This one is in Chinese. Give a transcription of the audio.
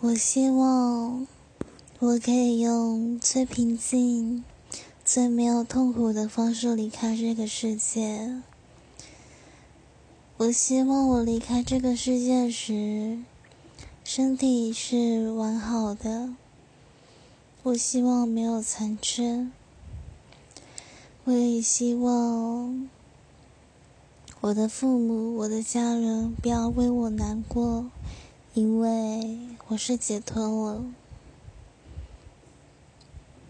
我希望我可以用最平静、最没有痛苦的方式离开这个世界。我希望我离开这个世界时，身体是完好的。我希望没有残缺。我也希望我的父母、我的家人不要为我难过。因为我是解脱了。